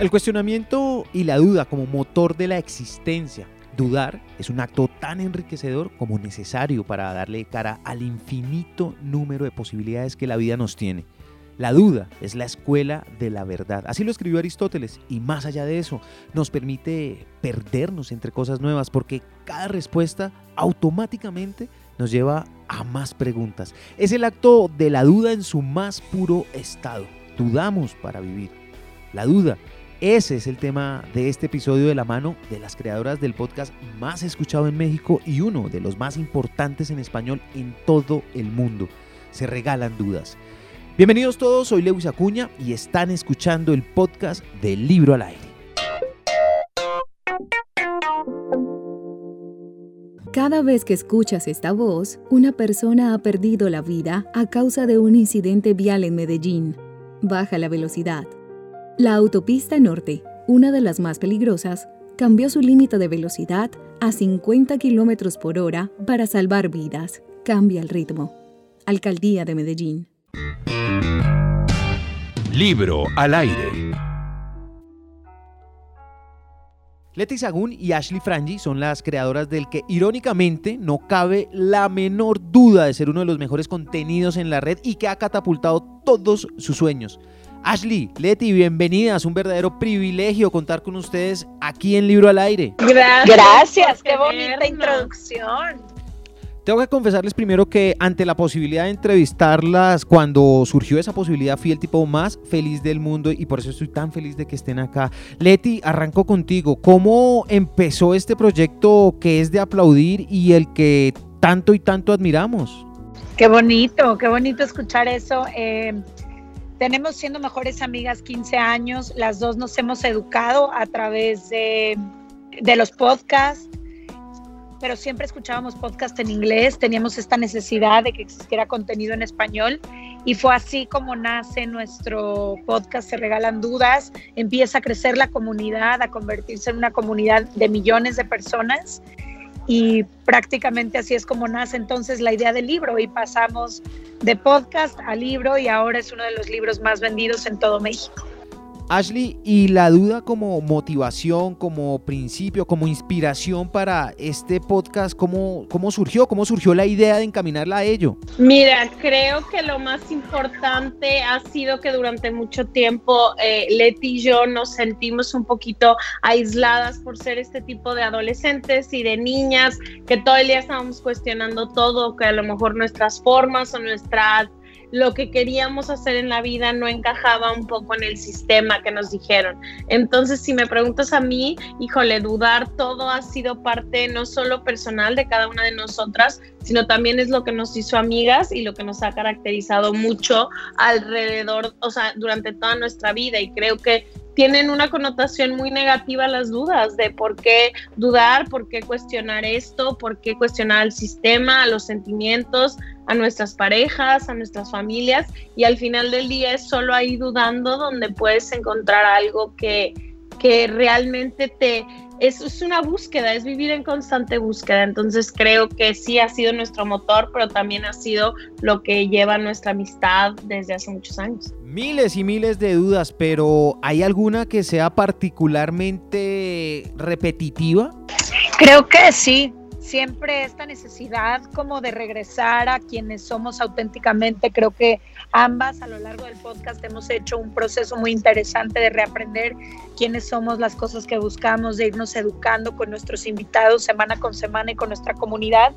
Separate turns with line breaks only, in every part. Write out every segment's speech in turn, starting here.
El cuestionamiento y la duda como motor de la existencia. Dudar es un acto tan enriquecedor como necesario para darle cara al infinito número de posibilidades que la vida nos tiene. La duda es la escuela de la verdad. Así lo escribió Aristóteles y más allá de eso nos permite perdernos entre cosas nuevas porque cada respuesta automáticamente nos lleva a más preguntas. Es el acto de la duda en su más puro estado. Dudamos para vivir. La duda ese es el tema de este episodio de la mano de las creadoras del podcast más escuchado en México y uno de los más importantes en español en todo el mundo. Se regalan dudas. Bienvenidos todos, soy Lewis Acuña y están escuchando el podcast del libro al aire.
Cada vez que escuchas esta voz, una persona ha perdido la vida a causa de un incidente vial en Medellín. Baja la velocidad la autopista norte, una de las más peligrosas, cambió su límite de velocidad a 50 km por hora para salvar vidas. Cambia el ritmo. Alcaldía de Medellín.
Libro al aire. Leti Sagún y Ashley Frangi son las creadoras del que irónicamente no cabe la menor duda de ser uno de los mejores contenidos en la red y que ha catapultado todos sus sueños. Ashley, Leti, bienvenidas. Un verdadero privilegio contar con ustedes aquí en Libro al Aire.
Gracias, Gracias qué bonita introducción.
Tengo que confesarles primero que ante la posibilidad de entrevistarlas, cuando surgió esa posibilidad, fui el tipo más feliz del mundo y por eso estoy tan feliz de que estén acá. Leti, arranco contigo. ¿Cómo empezó este proyecto que es de aplaudir y el que tanto y tanto admiramos?
Qué bonito, qué bonito escuchar eso. Eh, tenemos siendo mejores amigas 15 años, las dos nos hemos educado a través de, los podcasts, pero siempre escuchábamos podcast en inglés, teníamos esta necesidad de que existiera contenido en español y fue así como nace nuestro podcast Se Regalan Dudas, empieza a crecer la comunidad, a convertirse en una comunidad de millones de personas y prácticamente así es como nace entonces la idea del libro y pasamos de podcast a libro y ahora es uno de los libros más vendidos en todo México.
Ashley, y la duda como motivación, como principio, como inspiración para este podcast, ¿cómo, ¿cómo surgió? ¿Cómo surgió la idea de encaminarla a ello?
Mira, creo que lo más importante ha sido que durante mucho tiempo eh, Leti y yo nos sentimos un poquito aisladas por ser este tipo de adolescentes y de niñas que todo el día estábamos cuestionando todo, que a lo mejor nuestras formas o nuestras lo que queríamos hacer en la vida no encajaba un poco en el sistema que nos dijeron. Entonces, si me preguntas a mí, híjole, dudar todo ha sido parte no solo personal de cada una de nosotras, sino también es lo que nos hizo amigas y lo que nos ha caracterizado mucho alrededor, o sea, durante toda nuestra vida. Y creo que tienen una connotación muy negativa las dudas de por qué dudar, por qué cuestionar esto, por qué cuestionar al sistema, a los sentimientos, a nuestras parejas, a nuestras familias y al final del día es solo ahí dudando donde puedes encontrar algo que, que realmente te, es, una búsqueda, es vivir en constante búsqueda. Entonces creo que sí ha sido nuestro motor, pero también ha sido lo que lleva nuestra amistad desde hace muchos años.
Miles y miles de dudas, pero ¿hay alguna que sea particularmente repetitiva?
Creo que sí, siempre esta necesidad como de regresar a quienes somos auténticamente. Creo que ambas a lo largo del podcast hemos hecho un proceso muy interesante de reaprender quiénes somos, las cosas que buscamos, de irnos educando con nuestros invitados semana con semana y con nuestra comunidad.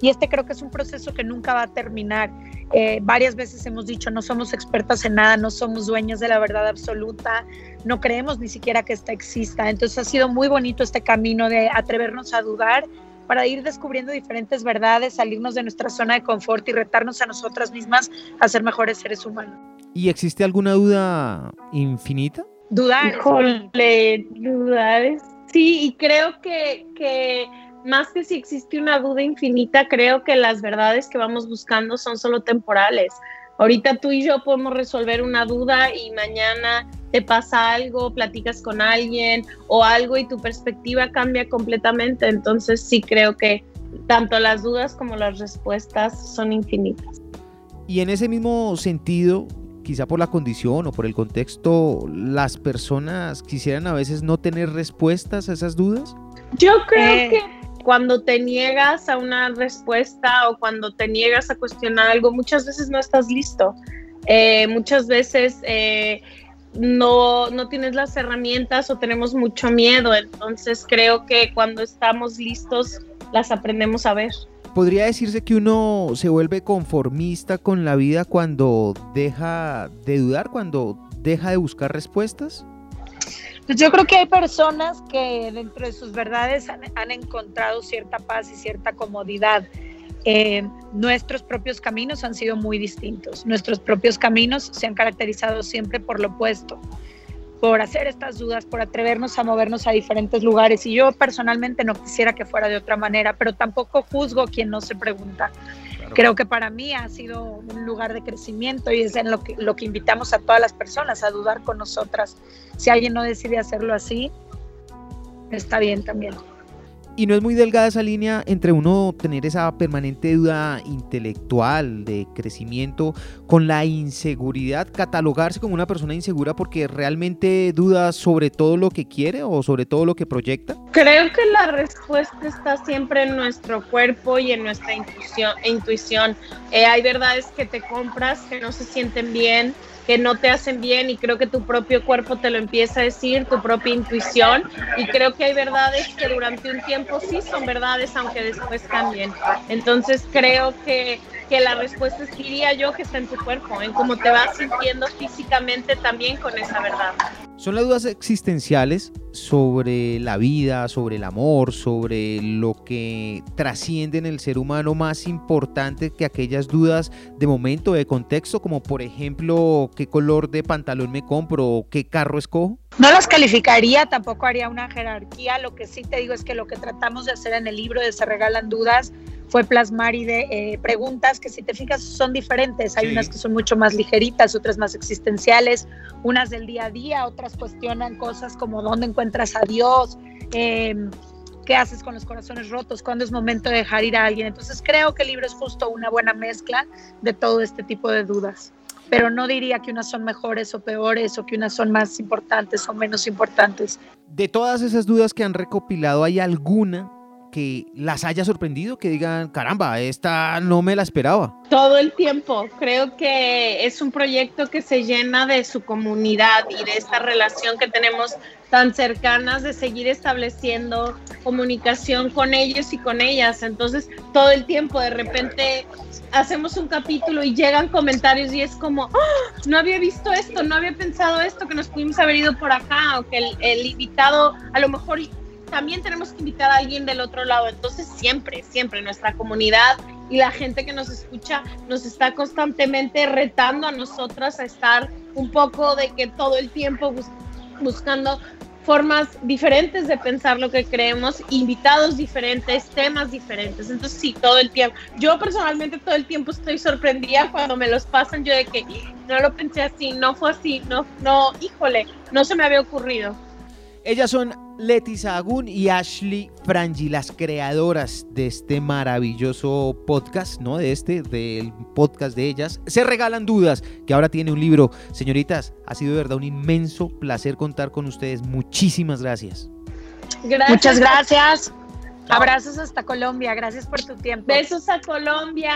Y este creo que es un proceso que nunca va a terminar. Eh, varias veces hemos dicho, no somos expertas en nada, no somos dueños de la verdad absoluta, no creemos ni siquiera que esta exista. Entonces ha sido muy bonito este camino de atrevernos a dudar para ir descubriendo diferentes verdades, salirnos de nuestra zona de confort y retarnos a nosotras mismas a ser mejores seres humanos.
¿Y existe alguna duda infinita?
Dudar. Híjole, dudar. Sí, y creo que, que más que si existe una duda infinita, creo que las verdades que vamos buscando son solo temporales. Ahorita tú y yo podemos resolver una duda y mañana te pasa algo, platicas con alguien o algo y tu perspectiva cambia completamente. Entonces sí creo que tanto las dudas como las respuestas son infinitas.
Y en ese mismo sentido, quizá por la condición o por el contexto, las personas quisieran a veces no tener respuestas a esas dudas?
Yo creo eh. que cuando te niegas a una respuesta o cuando te niegas a cuestionar algo, muchas veces no estás listo. Eh, muchas veces eh, no, no tienes las herramientas o tenemos mucho miedo. Entonces creo que cuando estamos listos las aprendemos a ver.
¿Podría decirse que uno se vuelve conformista con la vida cuando deja de dudar, cuando deja de buscar respuestas?
Pues yo creo que hay personas que dentro de sus verdades han, encontrado cierta paz y cierta comodidad. Eh, nuestros propios caminos han sido muy distintos. Nuestros propios caminos se han caracterizado siempre por lo opuesto por hacer estas dudas, por atrevernos a movernos a diferentes lugares. Y yo personalmente no quisiera que fuera de otra manera, pero tampoco juzgo quien no se pregunta. Creo que para mí ha sido un lugar de crecimiento y es en lo que, lo que invitamos a todas las personas a dudar con nosotras. Si alguien no decide hacerlo así, está bien también.
Y no es muy delgada esa línea entre uno tener esa permanente duda intelectual de crecimiento con la inseguridad, catalogarse como una persona insegura porque realmente duda sobre todo lo que quiere o sobre todo lo que proyecta.
Creo que la respuesta está siempre en nuestro cuerpo y en nuestra intuición. Eh, hay verdades que te compras que no se sienten bien, que no te hacen bien y creo que tu propio cuerpo te lo empieza a decir, tu propia intuición y creo que hay verdades que durante un tiempo sí son verdades aunque después cambien. Entonces creo que, que la respuesta es, diría yo, que está en tu cuerpo, en cómo te vas sintiendo físicamente también con esa verdad.
Son las dudas existenciales sobre la vida, sobre el amor, sobre lo que trasciende en el ser humano más importante que aquellas dudas de momento, de contexto, como por ejemplo, ¿qué color de pantalón me compro o qué carro escojo?
No las calificaría, tampoco haría una jerarquía. Lo que sí te digo es que lo que tratamos de hacer en el libro de Se Regalan Dudas fue plasmar y de eh, preguntas que si te fijas son diferentes. Hay unas que son mucho más ligeritas, otras más existenciales, unas del día a día, otras cuestionan cosas como dónde encuentras a Dios, em, qué haces con los corazones rotos, cuándo es momento de dejar ir a alguien. Entonces creo que el libro es justo una buena mezcla de todo este tipo de dudas. Pero no diría que unas son mejores o peores o que unas son más importantes o menos importantes.
De todas esas dudas que han recopilado, ¿hay alguna que las haya sorprendido, que digan, caramba, esta no me la esperaba?
Todo el tiempo. Creo que es un proyecto que se llena de su comunidad y de esta relación que tenemos tan cercanas de seguir estableciendo comunicación con ellos y con ellas. Entonces, todo el tiempo, de repente hacemos un capítulo y llegan comentarios y es como, ¡Ah! no había visto esto, no había pensado esto, que nos pudimos haber ido por acá o que el, el invitado a lo mejor también tenemos que invitar a alguien del otro lado. Entonces, siempre, siempre nuestra comunidad y la gente que nos escucha nos está constantemente retando a nosotras a estar un poco de que todo el tiempo buscando formas diferentes de pensar lo que creemos, invitados diferentes, temas diferentes. Entonces, sí, todo el tiempo. Yo personalmente todo el tiempo estoy sorprendida cuando me los pasan yo de que no lo pensé así, no fue así, no, no, híjole, no se me había ocurrido.
Ellas son Leti Sahagún y Ashley Frangi, las creadoras de este maravilloso podcast, ¿no? De este, del podcast de ellas. Se regalan dudas, que ahora tiene un libro. Señoritas, ha sido de verdad un inmenso placer contar con ustedes. Muchísimas gracias.
Muchas gracias. Abrazos hasta Colombia. Gracias por tu tiempo.
Besos a Colombia.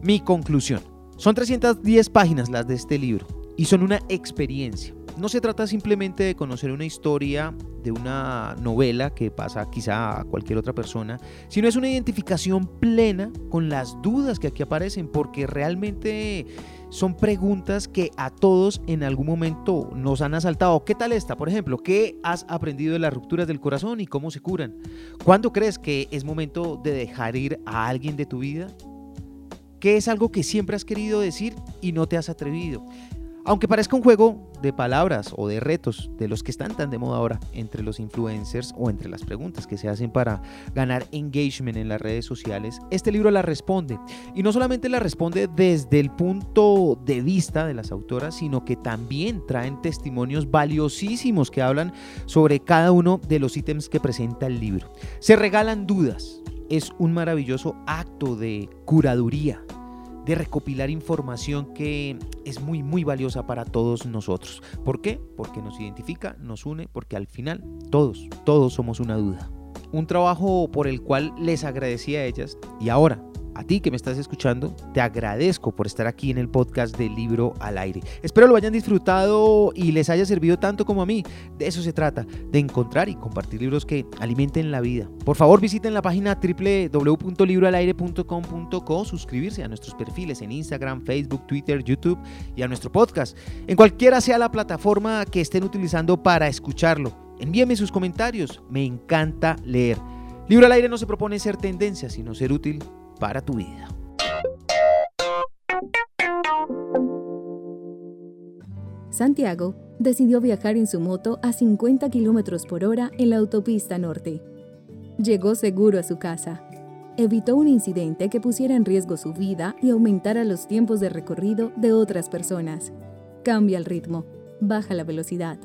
Mi conclusión. Son 310 páginas las de este libro y son una experiencia. No se trata simplemente de conocer una historia de una novela que pasa quizá a cualquier otra persona, sino es una identificación plena con las dudas que aquí aparecen, porque realmente son preguntas que a todos en algún momento nos han asaltado. ¿Qué tal esta? Por ejemplo, ¿qué has aprendido de las rupturas del corazón y cómo se curan? ¿Cuándo crees que es momento de dejar ir a alguien de tu vida? ¿Qué es algo que siempre has querido decir y no te has atrevido? Aunque parezca un juego de palabras o de retos de los que están tan de moda ahora entre los influencers o entre las preguntas que se hacen para ganar engagement en las redes sociales, este libro la responde. Y no solamente la responde desde el punto de vista de las autoras, sino que también traen testimonios valiosísimos que hablan sobre cada uno de los ítems que presenta el libro. Se regalan dudas es un maravilloso acto de curaduría, de recopilar información que es muy, muy valiosa para todos nosotros. ¿Por qué? Porque nos identifica, nos une, porque al final todos, todos somos una duda. Un trabajo por el cual les agradecí a ellas y ahora a ti que me estás escuchando, te agradezco por estar aquí en el podcast del libro al aire. Espero lo hayan disfrutado y les haya servido tanto como a mí. De eso se trata, de encontrar y compartir libros que alimenten la vida. Por favor, visiten la página www.libroalaire.com.co, suscribirse a nuestros perfiles en Instagram, Facebook, Twitter, YouTube y a nuestro podcast. En cualquiera sea la plataforma que estén utilizando para escucharlo. Envíenme sus comentarios, me encanta leer. Libro al aire no se propone ser tendencia, sino ser útil para tu vida.
Santiago decidió viajar en su moto a 50 kilómetros por hora en la autopista norte. Llegó seguro a su casa. Evitó un incidente que pusiera en riesgo su vida y aumentara los tiempos de recorrido de otras personas. Cambia el ritmo. Baja la velocidad.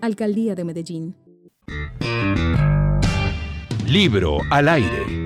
Alcaldía de Medellín.
Libro al aire.